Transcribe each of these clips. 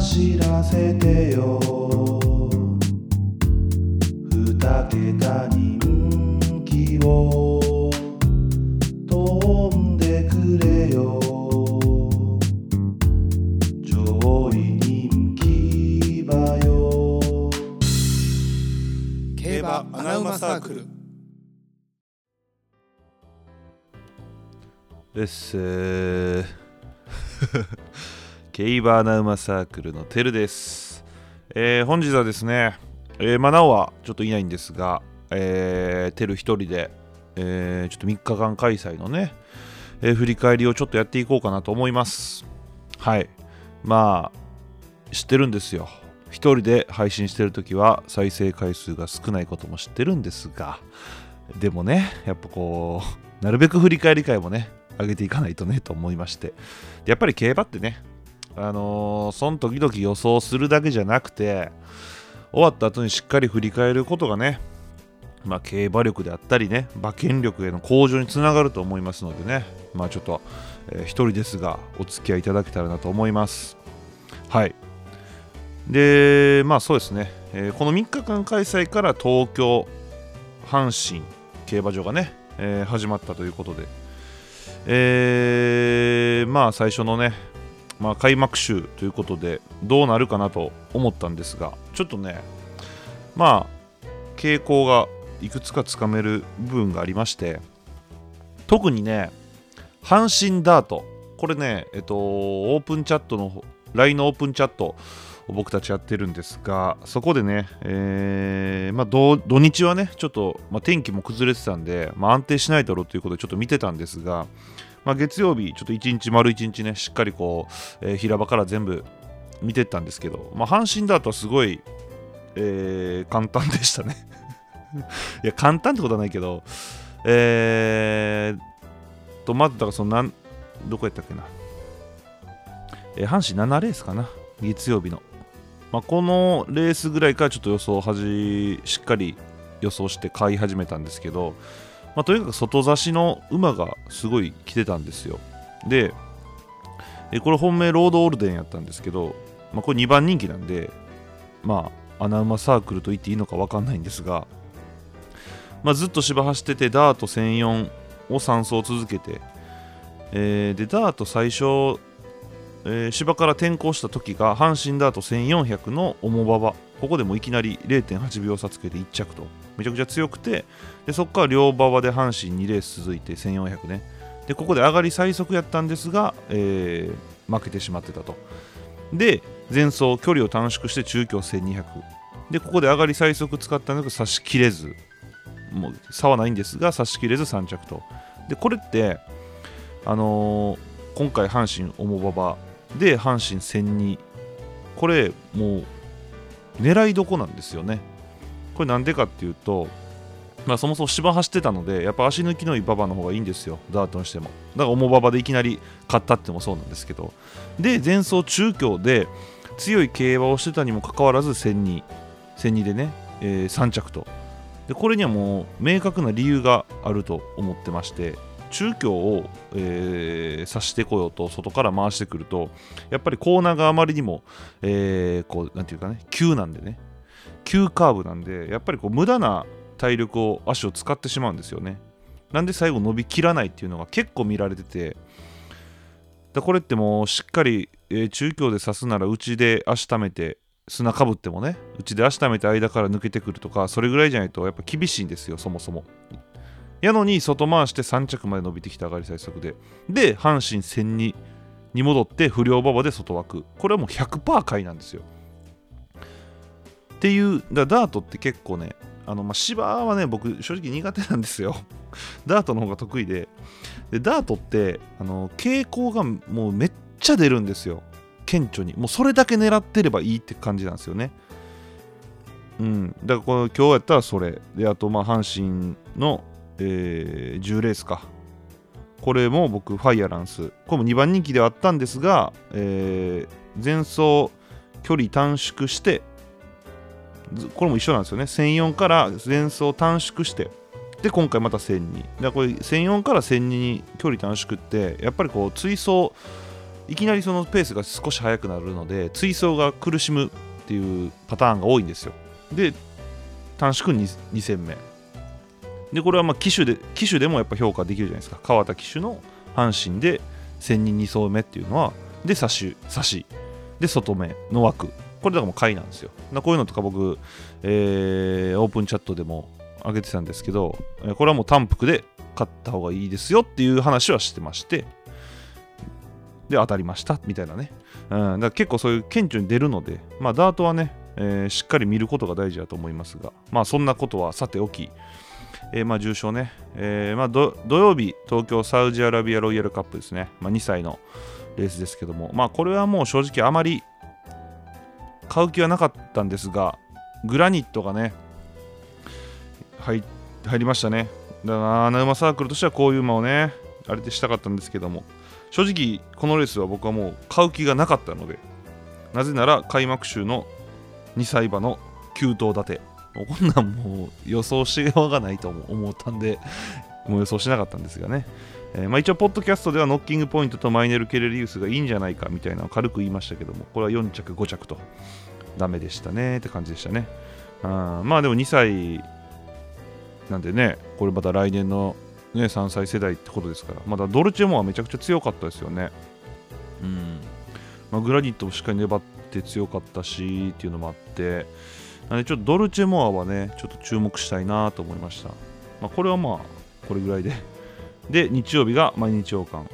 走らせてよ。二桁人気を飛んでくれよ。上位人気馬よ。競馬アナウマサークル。です。競馬アナウマサークルのてるです。えー本日はですね、えー、まあ、なおはちょっといないんですが、えー、てる一人で、えーちょっと3日間開催のね、え振り返りをちょっとやっていこうかなと思います。はい。まあ、知ってるんですよ。一人で配信してるときは再生回数が少ないことも知ってるんですが、でもね、やっぱこう、なるべく振り返り会もね、上げていかないとねと思いまして。やっぱり競馬ってね、あのーその時々予想するだけじゃなくて、終わった後にしっかり振り返ることがね、まあ、競馬力であったりね、馬券力への向上につながると思いますのでね、まあちょっと、えー一人ですが、お付き合いいただけたらなと思います。はい。で、まあそうですね、えーこの3日間開催から東京、阪神競馬場がね、えー始まったということで、えーまあ最初のね、まあ、開幕週ということでどうなるかなと思ったんですがちょっとねまあ傾向がいくつかつかめる部分がありまして特にね阪神ダート。これねえっとオープンチャットの LINE のオープンチャットを僕たちやってるんですがそこでね、えーまあ、土日はねちょっと、まあ、天気も崩れてたんで、まあ、安定しないだろうということでちょっと見てたんですが、まあ、月曜日ちょっと1日丸1日ねしっかりこう、えー平場から全部見てったんですけど、まあ、阪神ダートはすごい、えー簡単でしたね。いや簡単ってことはないけどえー、とまずだからそのなんどこやったっけな、えー阪神7レースかな。月曜日の。まあ、このレースぐらいからちょっと予想はじしっかり予想して買い始めたんですけど、まあ、とにかく外差しの馬がすごい来てたんですよ。でえこれ本命ロードオールデンやったんですけど、まあ、これ2番人気なんでまあ穴馬サークルと言っていいのか分かんないんですが、まあ、ずっと芝走っててダート1004を3走続けて、えーでダート最初えー芝から転向した時が阪神ダート1400の重馬場。ここでもいきなり0.8秒差つけて1着と。めちゃくちゃ強くてでそこから両馬場で阪神2レース続いて1400ね。でここで上がり最速やったんですが、えー負けてしまってたと。で前走距離を短縮して中京1200でここで上がり最速使ったのが差し切れず。もう差はないんですが差し切れず3着と。でこれってあのー今回阪神重馬場で阪神1002これもう狙いどこなんですよね。これなんでかっていうとまあそもそも芝走ってたのでやっぱ足抜きのいい馬場の方がいいんですよ。ダートにしても。だから重馬場でいきなり勝ったってもそうなんですけど。で前走中京で強い競馬をしてたにもかかわらず1002 1002でね、えー3着と。でこれにはもう明確な理由があると思ってまして中京を、えー、指してこようと外から回してくるとやっぱりコーナーがあまりにも、えーこうなんていうかね急なんでね。急カーブなんでやっぱりこう無駄な体力を足を使ってしまうんですよね。なんで最後伸びきらないっていうのが結構見られてて。だこれってもうしっかり、えー中京で刺すなら内で足溜めて砂かぶってもね内で足溜めて間から抜けてくるとかそれぐらいじゃないとやっぱ厳しいんですよそもそも。やのに外回して3着まで伸びてきた上がり最速で。で阪神1002に戻って不良馬場で外枠。これはもう100%買いなんですよ。っていうだダートって結構ねあのまあ芝はね僕正直苦手なんですよ。ダートの方が得意で。でダートってあの傾向がもうめっちゃ出るんですよ。顕著に。もうそれだけ狙ってればいいって感じなんですよね。うん。だからこの今日やったらそれ。であとまあ阪神の、えー10レースか。これも僕ファイアランス。これも2番人気ではあったんですが、えー前走距離短縮してこれも一緒なんですよね。1004から前走短縮して。で今回また1002だこれ1004から1002に距離短縮ってやっぱりこう追走いきなりそのペースが少し速くなるので追走が苦しむっていうパターンが多いんですよ。で短縮 2, 2戦目。でこれはまあ機種で機種でもやっぱ評価できるじゃないですか。川田騎手の阪神で千人2走目っていうのはで差し差し。で外目の枠。これだかもう回なんですよ。こういうのとか僕、えーオープンチャットでも上げてたんですけどこれはもう単幅で買った方がいいですよっていう話はしてましてで当たりましたみたいなね、うん、だから結構そういう顕著に出るのでまあダートはね、えーしっかり見ることが大事だと思いますがまあそんなことはさておきえーまあ重賞ね、えーまあ、土曜日、東京サウジアラビアロイヤルカップですね、まあ、2歳のレースですけども、まあ、これはもう正直あまり買う気はなかったんですが、グラニットがね、入入りましたね。だから、穴馬サークルとしてはこういう馬をね、あれでしたかったんですけども、正直、このレースは僕はもう買う気がなかったので、なぜなら開幕週の2歳馬の9頭立て、こんなんもう予想しようがないと思思ったんで、もう予想しなかったんですがね。えーまあ、一応、ポッドキャストではノッキングポイントとマイネル・ケレリウスがいいんじゃないかみたいなのを軽く言いましたけども、これは4着、5着とダメでしたねって感じでしたね。あまあでも2歳なんでね、これまた来年の、ね、3歳世代ってことですから、まだドルチェモはめちゃくちゃ強かったですよね。うんまあ、グラニットもしっかり粘って強かったしっていうのもあって、なのでちょっとドルチェモアはね、ちょっと注目したいなと思いました。まあ、これはまあ、これぐらいで。で、日曜日が毎日王冠。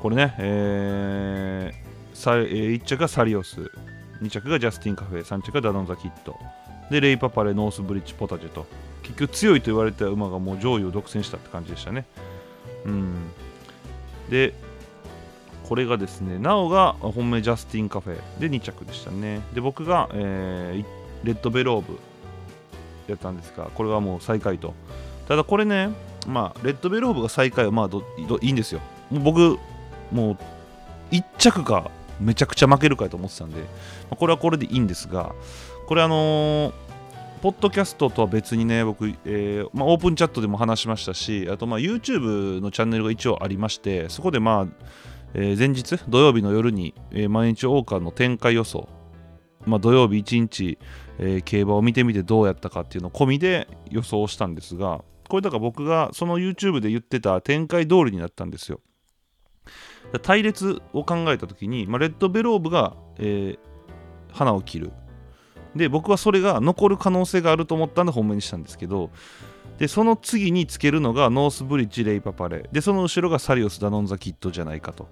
これね、えーさえー1着がサリオス、2着がジャスティンカフェ、3着がダノンザキット。で、レイパパレ、ノースブリッジ、ポタジェと。結局強いと言われた馬がもう上位を独占したって感じでしたね。うん。で、これがですね、なおが本命ジャスティンカフェで2着でしたね。で、僕が、えーレッドベローブやったんですが、これはもう最下位と。ただこれね、まあ、レッドベローブが最下位はまあどどいいんですよ。もう僕、もう1着かめちゃくちゃ負けるかと思ってたんで、まあこれはこれでいいんですが、これあのーポッドキャストとは別にね、僕、えーまあ、オープンチャットでも話しましたし、あとまあ YouTube のチャンネルが一応ありまして、そこでまあ、えー前日、土曜日の夜に、えー毎日王冠の展開予想、まあ、土曜日1日、えー競馬を見てみてどうやったかっていうのを込みで予想したんですが、これだから僕がその YouTube で言ってた展開通りになったんですよ。隊列を考えた時に、まあ、レッドベローブが、えー花を切る。で、僕はそれが残る可能性があると思ったんで本命にしたんですけど、で、その次につけるのがノースブリッジ、レイパパレ。で、その後ろがサリオス、ダノンザキットじゃないかと。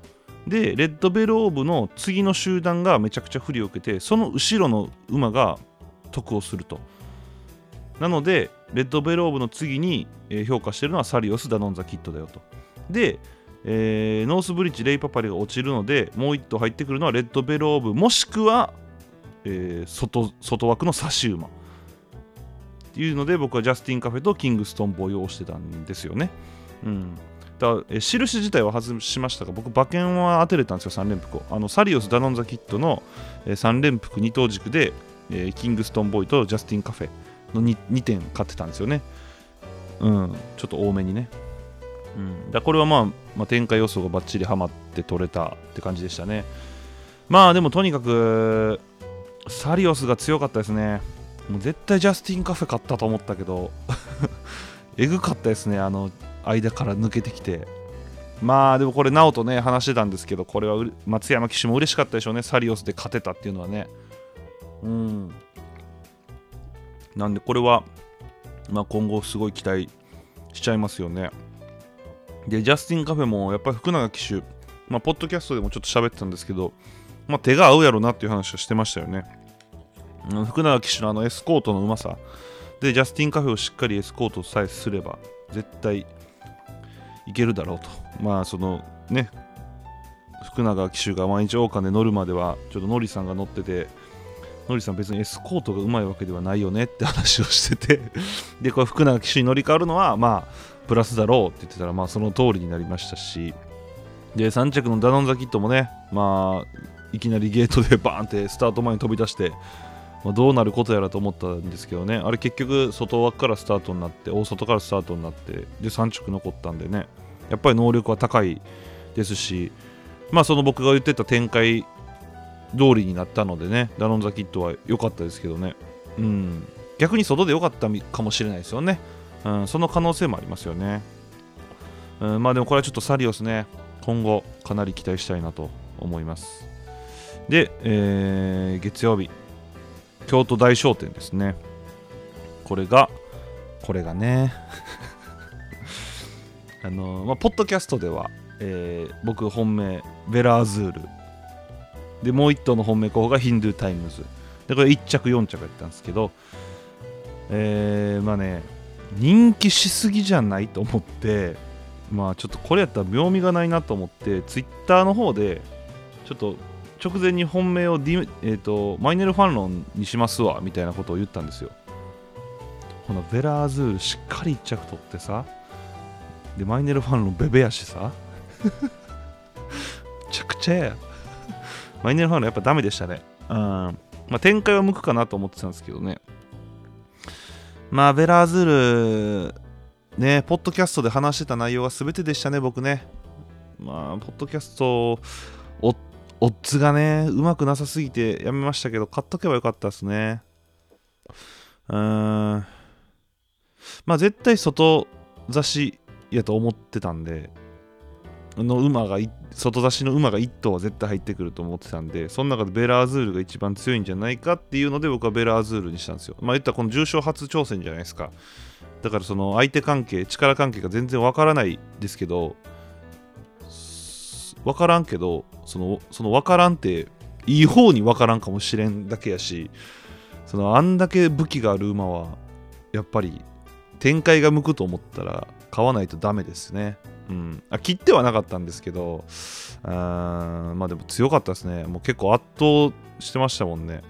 で、レッドベローブの次の集団がめちゃくちゃ不利を受けて、その後ろの馬が得をすると。なので、レッドベローブの次に、評価してるのはサリオス、ダノンザキットだよと。で、えーノースブリッジ、レイパパレが落ちるので、もう1頭入ってくるのはレッドベローブ、もしくは、えー外外枠の差し馬。っていうので、僕はジャスティンカフェとキングストンボーイを押してたんですよね。うん。だからえ印自体は外しましたが、僕、馬券は当てれたんですよ、3連複を。あのサリオス、ダノンザキットの、え3連複2等軸で、えーキングストンボーイとジャスティンカフェの 2, 2点買ってたんですよね。うん、ちょっと多めにね。うん、だこれはまあ、まあ、展開予想がバッチリハマって取れたって感じでしたね。まあでもとにかく、サリオスが強かったですね。もう絶対ジャスティンカフェ買ったと思ったけど、えぐかったですね、あの間から抜けてきて。まあでもこれ、ナオとね、話してたんですけど、これは松山騎手も嬉しかったでしょうね、サリオスで勝てたっていうのはね。うん。なんでこれは、まあ、今後すごい期待しちゃいますよね。で、ジャスティンカフェもやっぱり福永騎手、まあ、ポッドキャストでもちょっと喋ってたんですけど、まあ、手が合うやろなっていう話をしてましたよね。福永騎手のあのエスコートのうまさで、ジャスティンカフェをしっかりエスコートさえすれば、絶対いけるだろうと。まあ、そのね、福永騎手が毎日王冠で乗るまでは、ちょっとノリさんが乗ってて、ノリさん別にエスコートがうまいわけではないよねって話をしてて。でこれ福永騎手に乗り換わるのはまあプラスだろうって言ってたらまあその通りになりましたし。で3着のダノンザキットもねまあいきなりゲートで バーンってスタート前に飛び出して、まあ、どうなることやらと思ったんですけどね。あれ結局外枠からスタートになって大外からスタートになってで3着残ったんでね。やっぱり能力は高いですしまあその僕が言ってた展開通りになったのでねダノン・ザ・キッドは良かったですけどね。うん。逆に外で良かったかもしれないですよね、うん、その可能性もありますよね、うん、まあでもこれはちょっとサリオスね今後かなり期待したいなと思います。で、えー、月曜日京都大商店ですね。これがこれがね。あのまあ、ポッドキャストでは、えー、僕本命ヴェラアズール。でもう1頭の本命候補がヒンドゥータイムズ。でこれ1着4着やったんですけどえー、まあね人気しすぎじゃないと思ってまあちょっとこれやったら妙味がないなと思ってツイッターの方でちょっと直前に本命を、D えーと、マイネルファンロンにしますわみたいなことを言ったんですよ。このベラーズールしっかり1着取ってさでマイネルファン論ベベやしさ。めちゃくちゃやマイネルファン論やっぱダメでしたね。うん。まあ展開は向くかなと思ってたんですけどね。まあベラーズールねポッドキャストで話してた内容が全てでしたね僕ね。まあポッドキャストオッズがね、うまくなさすぎてやめましたけど、買っとけばよかったですね。うーん。まあ絶対外差しやと思ってたんで、の馬が、外差しの馬が1頭は絶対入ってくると思ってたんで、その中でベラーズールが一番強いんじゃないかっていうので僕はベラーズールにしたんですよ。まあ言ったらこの重賞初挑戦じゃないですか。だからその相手関係、力関係が全然わからないですけど、分からんけどそのその分からんっていい方に分からんかもしれんだけやしそのあんだけ武器がある馬はやっぱり展開が向くと思ったら買わないとダメですね。うん、あ切ってはなかったんですけどあまあでも強かったですねもう結構圧倒してましたもんね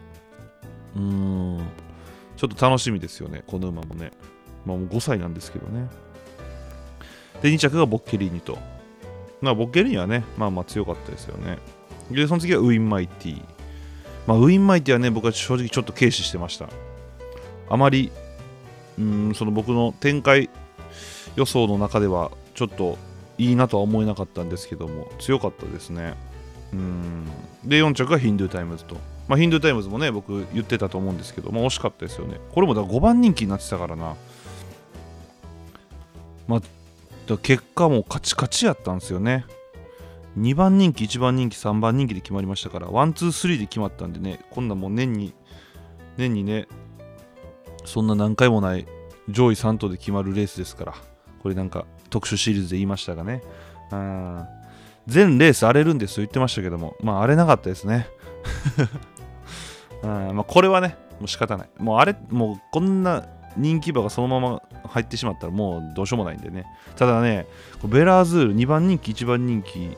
うんちょっと楽しみですよねこの馬もねまあもう5歳なんですけどねで2着がボッケリーニとまあ、ボッケリーニはね、まあまあ強かったですよね。で、その次はウィンマイティ。まあ、ウィンマイティはね、僕は正直ちょっと軽視してました。あまり、うん、その僕の展開予想の中では、ちょっといいなとは思えなかったんですけども、強かったですね。うん。で、4着がヒンドゥータイムズと。まあ、ヒンドゥータイムズもね、僕言ってたと思うんですけど、まあ、惜しかったですよね。これもだ5番人気になってたからな。まあ、結果もカチカチやったんですよね2番人気1番人気3番人気で決まりましたからワンツースリーで決まったんでねこんなもう年に年にねそんな何回もない上位3頭で決まるレースですからこれなんか特殊シリーズで言いましたがね。うん。全レース荒れるんですと言ってましたけども。まあ荒れなかったですね。うん。まあこれはねもう仕方ない。もうあれもうこんな人気馬がそのまま入ってしまったらもうどうしようもないんでね。ただねベラーズール2番人気1番人気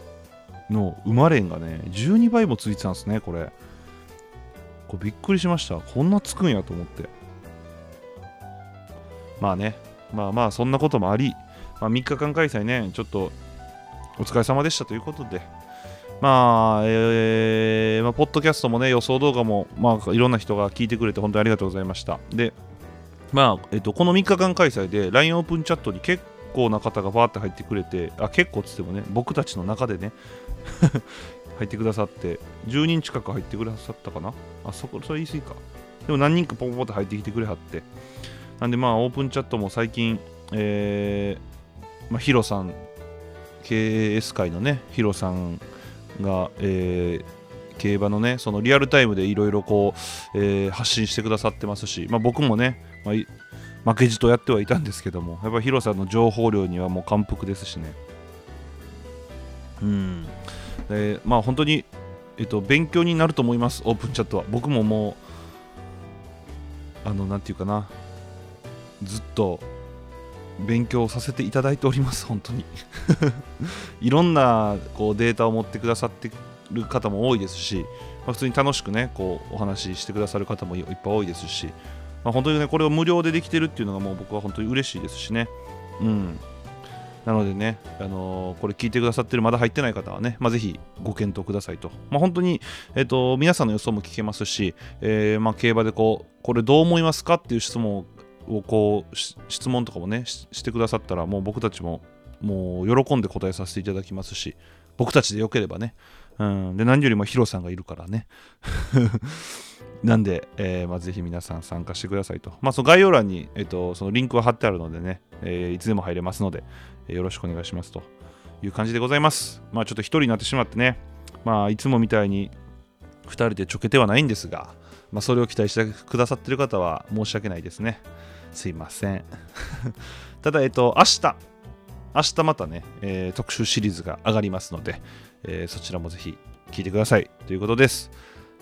の馬連がね12倍もついてたんですねこれ。これびっくりしました。こんなつくんやと思って。まあね。まあまあそんなこともあり、まあ、3日間開催ねちょっとお疲れ様でしたということで。まあ、えー、まあ、ポッドキャストもね、予想動画も、まあ、いろんな人が聞いてくれて、本当にありがとうございました。で、まあえっと、この3日間開催で LINE オープンチャットに結構な方がバーって入ってくれてあ結構っつってもね僕たちの中でね 入ってくださって10人近く入ってくださったかな？あそこそれ言い過ぎか。でも何人かポンポンって入ってきてくれはって。なんでまあオープンチャットも最近えー、まあ、ヒロさん KS 界のねヒロさんが、えー競馬のねそのリアルタイムでいろいろこう、えー、発信してくださってますし、まあ、僕もね、まあ、負けじとやってはいたんですけどもやっぱヒロさんの情報量にはもう感服ですしね。うん。でまあ本当にえっと勉強になると思いますオープンチャットは。僕ももうあのなんていうかなずっと勉強させていただいております本当に。いろんなこうデータを持ってくださってる方も多いですし、まあ、普通に楽しくねこうお話ししてくださる方もいっぱい多いですし、まあ、本当にねこれを無料でできてるっていうのがもう僕は本当に嬉しいですしね。うん。なのでね、あのー、これ聞いてくださってるまだ入ってない方はね、まあ、ぜひご検討くださいと。まあ、本当に、えっ、ー、と、皆さんの予想も聞けますし、えー、まあ、競馬でこう、これどう思いますかっていう質問ををこう、質問とかもねしてくださったら、もう僕たちももう喜んで答えさせていただきますし、僕たちでよければね。うん、で何よりもヒロさんがいるからね。なんで、えーまあ、ぜひ皆さん参加してくださいと。まあ、その概要欄に、えっとそのリンクは貼ってあるのでね、えーいつでも入れますので、えーよろしくお願いしますという感じでございます。まあちょっと一人になってしまってね、まあいつもみたいに2人でちょけてはないんですが、まあ、それを期待してくださってる方は申し訳ないですね。すいません。ただ、えっと、明日、明日またね、えー特集シリーズが上がりますので、えーそちらもぜひ聞いてくださいということです。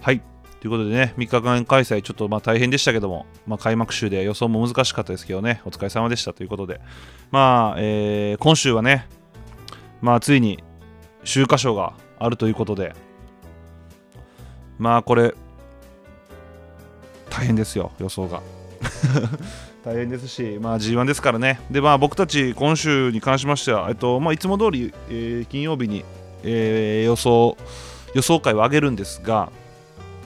はい。ということでね、3日間開催、ちょっとまあ大変でしたけども、まあ、開幕週で予想も難しかったですけどね、お疲れ様でしたということで、まあ、えー今週はね、まあ、ついに秋華賞があるということで、まあ、これ、大変ですよ、予想が。大変ですし、まあ、G1 ですからね。で、まあ、僕たち、今週に関しましては、えっとまあ、いつも通り、えー金曜日に、えー予想、予想会を上げるんですが、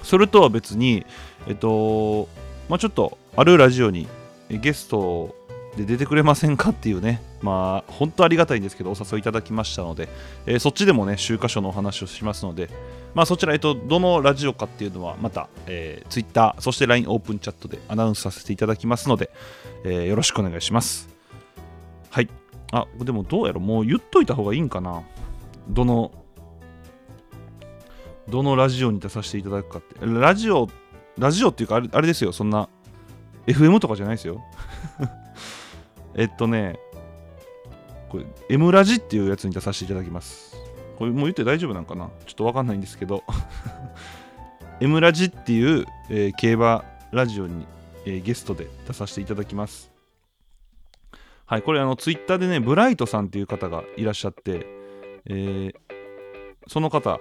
それとは別に、えっと、まあ、ちょっと、あるラジオにゲストで出てくれませんかっていうね、まあ、本当ありがたいんですけど、お誘いいただきましたので、えーそっちでもね、週刊賞のお話をしますので、まあ、そちら、えっと、どのラジオかっていうのは、また、えー、Twitter、そして LINE オープンチャットでアナウンスさせていただきますので、えーよろしくお願いします。はい。あ、でもどうやろ？もう言っといた方がいいんかな？どの、どのラジオに出させていただくかって。ラジオ、ラジオっていうかあれ、あれですよ、そんな、FM とかじゃないですよ。えっとね、これ、M ラジっていうやつに出させていただきます。これもう言って大丈夫なんかな？ちょっとわかんないんですけど。M ラジっていう、えー競馬ラジオに、えーゲストで出させていただきます。はいこれあのツイッターでねブライトさんっていう方がいらっしゃって、えーその方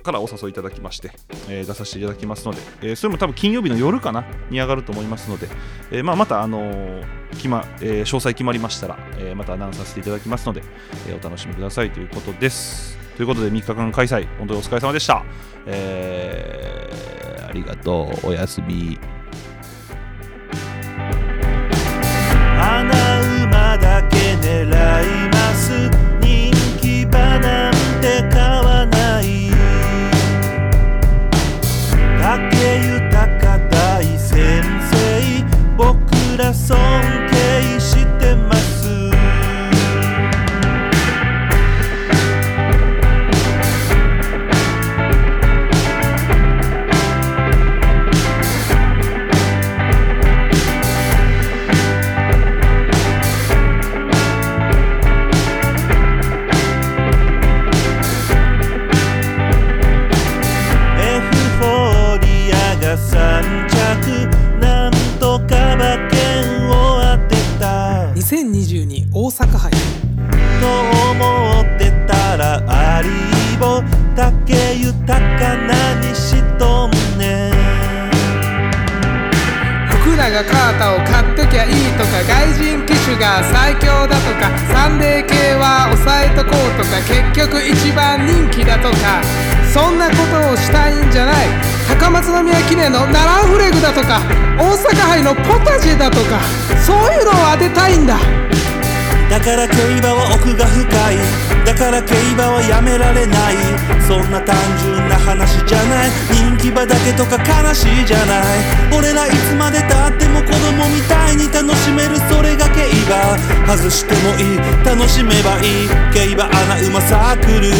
からお誘いいただきまして、えー出させていただきますので、えーそれも多分金曜日の夜かなに上がると思いますので、えーまあ、また、あのー決まえー詳細決まりましたら、えーまたアナウンスさせていただきますので、えーお楽しみくださいということです。ということで3日間開催、本当にお疲れ様でした。えーありがとう、おやすみ。強だとかサンデー系は抑えとこうとか結局一番人気だとかそんなことをしたいんじゃない。高松宮記念のナランフレグだとか大阪杯のポタジェだとかそういうのを当てたいんだ。だから競馬は奥が深い。だから競馬はやめられない。そんな単純な話じゃない。人気馬だけとか悲しいじゃない。俺らいつまでたっても子供みたいに楽しめるそれが競馬。外してもいい。楽しめばいい。競馬アナウマサークル。